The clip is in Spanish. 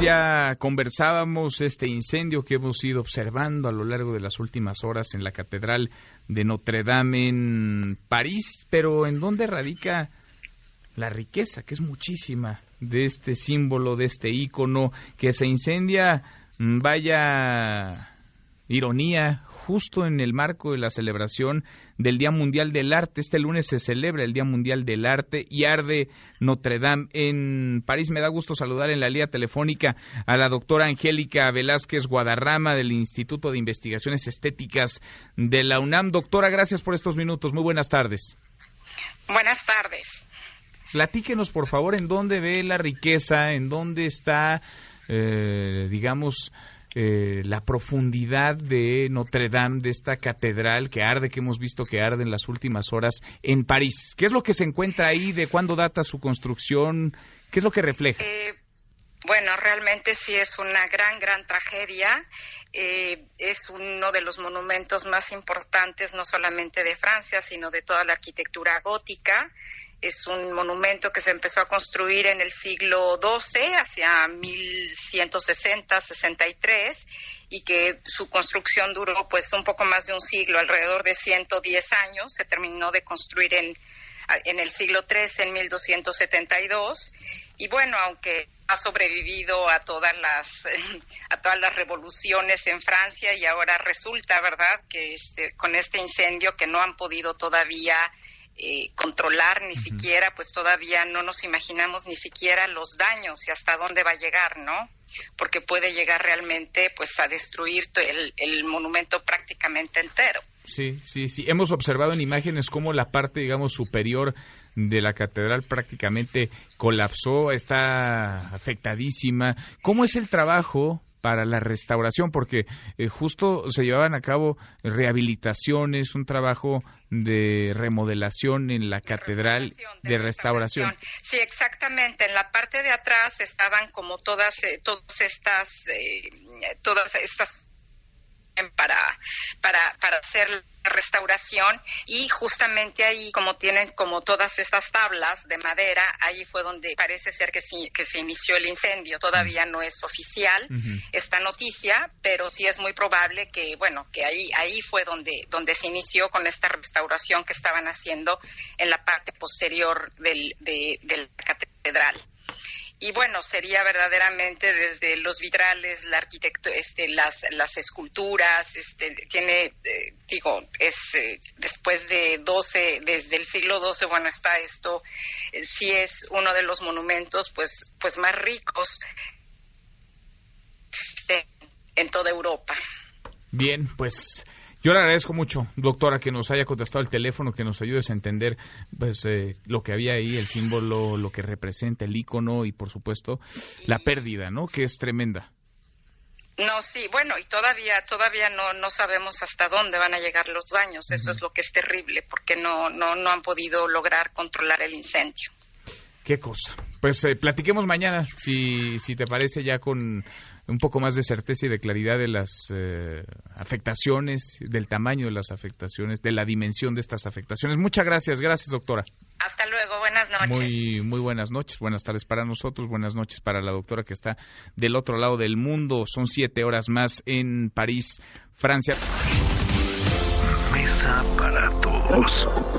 Ya conversábamos este incendio que hemos ido observando a lo largo de las últimas horas en la Catedral de Notre Dame en París, pero ¿en dónde radica la riqueza, que es muchísima, de este símbolo, de este ícono que se incendia? Vaya ironía, justo en el marco de la celebración del Día Mundial del Arte. Este lunes se celebra el Día Mundial del Arte y arde Notre Dame en París. Me da gusto saludar en la línea telefónica a la doctora Angélica Velázquez Guadarrama del Instituto de Investigaciones Estéticas de la UNAM. Doctora, gracias por estos minutos. Muy buenas tardes. Buenas tardes. Platíquenos, por favor, en dónde ve la riqueza, en dónde está, eh, digamos, eh, la profundidad de Notre Dame, de esta catedral que arde, que hemos visto que arde en las últimas horas en París. ¿Qué es lo que se encuentra ahí? ¿De cuándo data su construcción? ¿Qué es lo que refleja? Eh, bueno, realmente sí es una gran, gran tragedia. Eh, es uno de los monumentos más importantes, no solamente de Francia, sino de toda la arquitectura gótica es un monumento que se empezó a construir en el siglo XII, hacia 1160-63, y que su construcción duró pues un poco más de un siglo, alrededor de 110 años. Se terminó de construir en, en el siglo XIII, en 1272. Y bueno, aunque ha sobrevivido a todas las a todas las revoluciones en Francia y ahora resulta, ¿verdad?, que este, con este incendio que no han podido todavía eh, controlar ni siquiera, pues todavía no nos imaginamos ni siquiera los daños y hasta dónde va a llegar, ¿no? Porque puede llegar realmente pues a destruir el, el monumento prácticamente entero. Sí, sí, sí. Hemos observado en imágenes cómo la parte, digamos, superior de la catedral prácticamente colapsó, está afectadísima. ¿Cómo es el trabajo para la restauración, porque eh, justo se llevaban a cabo rehabilitaciones, un trabajo de remodelación en la catedral de, restauración. Sí, exactamente. En la parte de atrás estaban como todas, eh, todas estas, eh, todas estas para, para, para hacer la restauración. Y justamente ahí como tienen como todas estas tablas de madera, ahí fue donde parece ser que, que se inició el incendio. Todavía no es oficial esta noticia, pero sí es muy probable que, bueno, que ahí, ahí fue donde, donde se inició con esta restauración que estaban haciendo en la parte posterior del, de, de la catedral y bueno sería verdaderamente desde los vitrales la arquitecto este las las esculturas este tiene eh, digo es eh, después de 12 desde el siglo XII bueno está esto eh, sí es uno de los monumentos pues pues más ricos en toda Europa. Bien pues yo le agradezco mucho, doctora, que nos haya contestado el teléfono, que nos ayudes a entender pues, eh, lo que había ahí, el símbolo, lo que representa, el icono y, por supuesto, la pérdida, ¿no? Que es tremenda. No, sí, bueno, y todavía todavía no, no sabemos hasta dónde van a llegar los daños. Eso es lo que es terrible, porque no, no, no han podido lograr controlar el incendio. Qué cosa. Pues eh, platiquemos mañana, si, si te parece, ya con un poco más de certeza y de claridad de las eh, afectaciones, del tamaño de las afectaciones, de la dimensión de estas afectaciones. Muchas gracias, gracias doctora. Hasta luego, buenas noches. Muy, muy buenas noches, buenas tardes para nosotros, buenas noches para la doctora que está del otro lado del mundo. Son siete horas más en París, Francia. Mesa para todos.